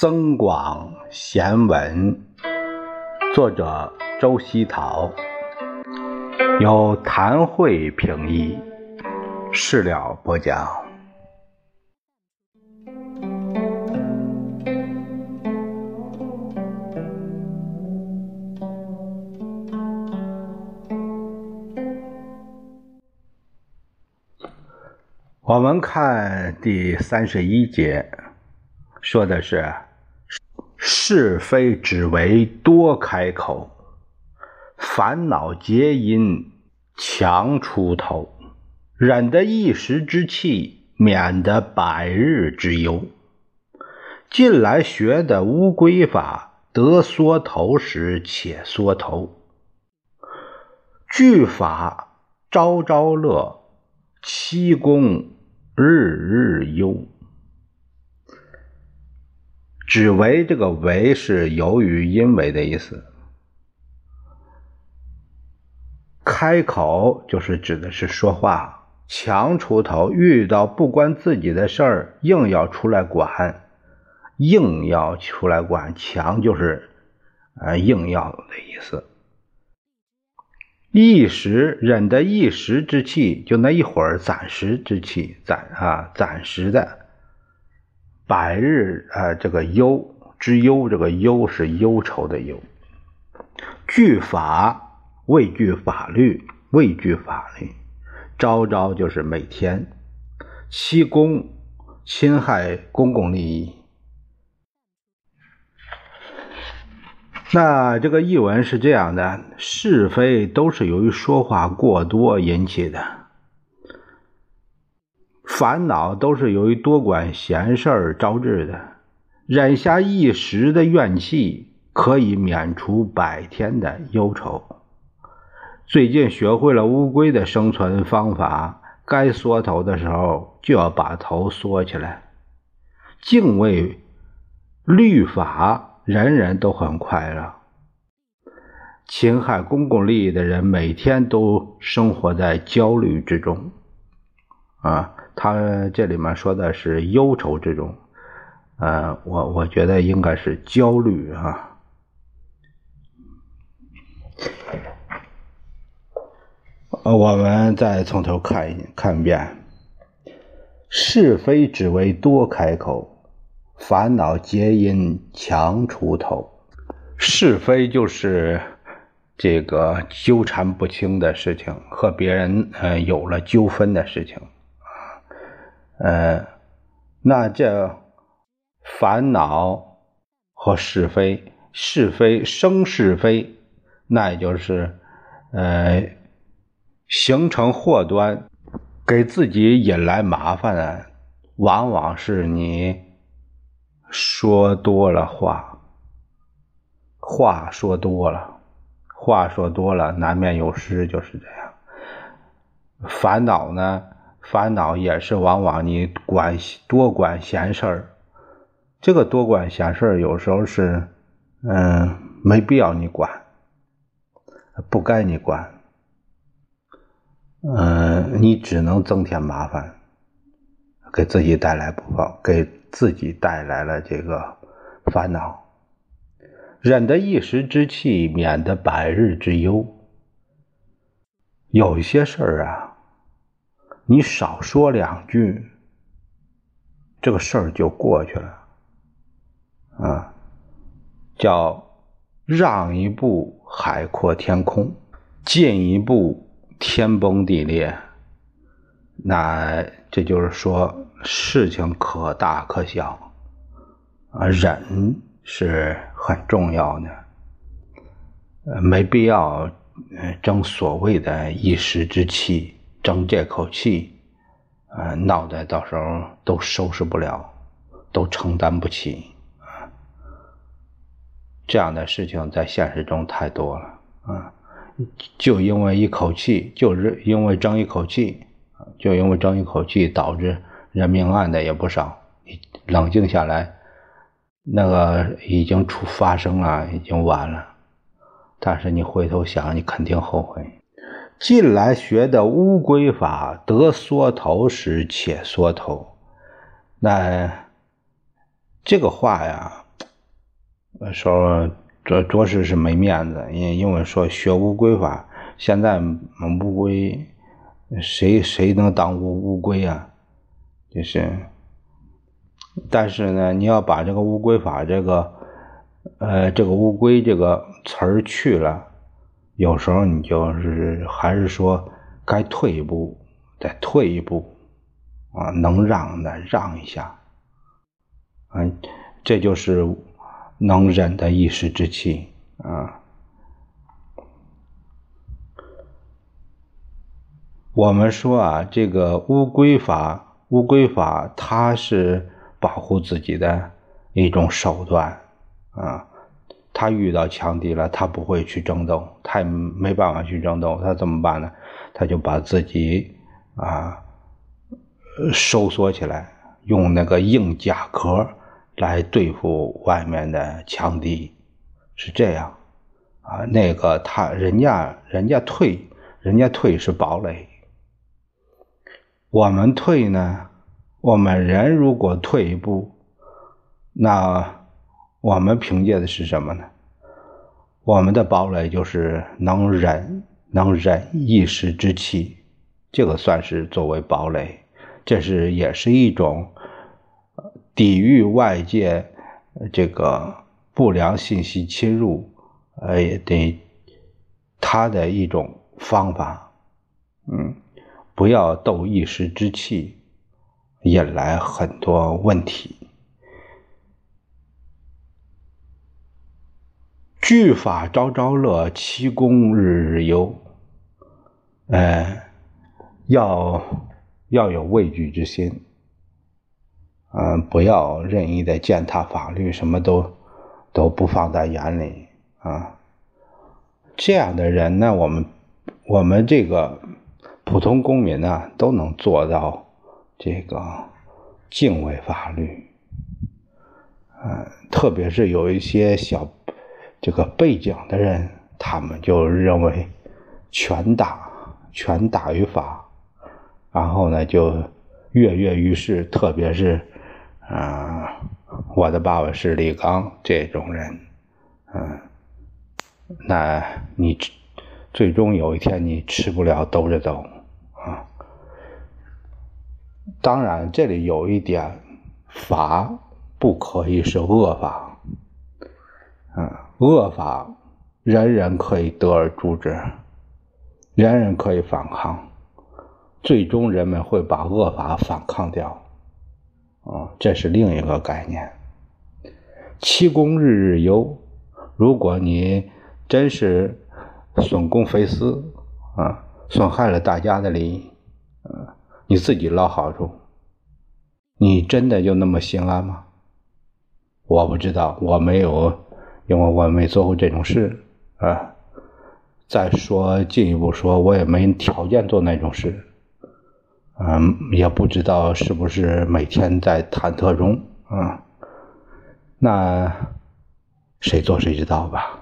增广贤文，作者周希陶，由谭慧评译，事了播讲。我们看第三十一节，说的是。是非只为多开口，烦恼结因强出头。忍得一时之气，免得百日之忧。近来学的乌龟法，得缩头时且缩头。句法朝朝乐，七功日日忧。只为这个为是由于因为的意思，开口就是指的是说话，强出头，遇到不关自己的事儿，硬要出来管，硬要出来管，强就是呃硬要的意思。一时忍得一时之气，就那一会儿暂时之气，暂啊暂时的。百日呃，这个忧之忧，这个忧是忧愁的忧。惧法畏惧法律，畏惧法律。朝朝就是每天。欺公侵害公共利益。那这个译文是这样的：是非都是由于说话过多引起的。烦恼都是由于多管闲事儿招致的，忍下一时的怨气，可以免除百天的忧愁。最近学会了乌龟的生存方法，该缩头的时候就要把头缩起来。敬畏律法，人人都很快乐。侵害公共利益的人，每天都生活在焦虑之中。啊。他这里面说的是忧愁之中，呃，我我觉得应该是焦虑啊。我们再从头看一看一遍，是非只为多开口，烦恼皆因强出头。是非就是这个纠缠不清的事情，和别人呃有了纠纷的事情。呃，那这烦恼和是非，是非生是非，那也就是呃形成祸端，给自己引来麻烦的，往往是你说多了话，话说多了，话说多了，难免有失，就是这样。烦恼呢？烦恼也是往往你管多管闲事儿，这个多管闲事儿有时候是，嗯，没必要你管，不该你管，嗯，你只能增添麻烦，给自己带来不好，给自己带来了这个烦恼，忍得一时之气，免得百日之忧。有些事儿啊。你少说两句，这个事儿就过去了，啊，叫让一步海阔天空，进一步天崩地裂。那这就是说，事情可大可小，啊，忍是很重要的，没必要争所谓的一时之气。争这口气，呃，闹得到时候都收拾不了，都承担不起。这样的事情在现实中太多了啊！就因为一口气，就是因为争一口气，就因为争一口气，导致人命案的也不少。冷静下来，那个已经出发生了，已经晚了。但是你回头想，你肯定后悔。近来学的乌龟法，得缩头时且缩头。那这个话呀，说着着实是没面子，因因为说学乌龟法，现在乌龟谁谁能当乌乌龟啊？就是，但是呢，你要把这个乌龟法这个，呃，这个乌龟这个词儿去了，有时候你就是还是说该退一步，再退一步，啊，能让的让一下，嗯，这就是。能忍的一时之气啊！我们说啊，这个乌龟法，乌龟法它是保护自己的一种手段啊。他遇到强敌了，他不会去争斗，他也没办法去争斗，他怎么办呢？他就把自己啊收缩起来，用那个硬甲壳。来对付外面的强敌，是这样啊？那个他人家人家退，人家退是堡垒。我们退呢？我们人如果退一步，那我们凭借的是什么呢？我们的堡垒就是能忍，能忍一时之气，这个算是作为堡垒，这是也是一种。抵御外界这个不良信息侵入，呃，也得他的一种方法，嗯，不要斗一时之气，引来很多问题。聚法朝朝乐，其功日日忧。呃，要要有畏惧之心。嗯，不要任意的践踏法律，什么都都不放在眼里啊。这样的人呢，我们我们这个普通公民呢，都能做到这个敬畏法律。嗯，特别是有一些小这个背景的人，他们就认为权大权大于法，然后呢就跃跃欲试，特别是。啊，我的爸爸是李刚这种人，嗯，那你最终有一天你吃不了兜着走啊。当然，这里有一点，法不可以是恶法，嗯，恶法人人可以得而诛之，人人可以反抗，最终人们会把恶法反抗掉。啊，这是另一个概念。七公日日忧，如果你真是损公肥私啊，损害了大家的利益，啊，你自己捞好处，你真的就那么心安吗？我不知道，我没有，因为我没做过这种事啊。再说进一步说，我也没条件做那种事。嗯，也不知道是不是每天在忐忑中啊？那谁做谁知道吧。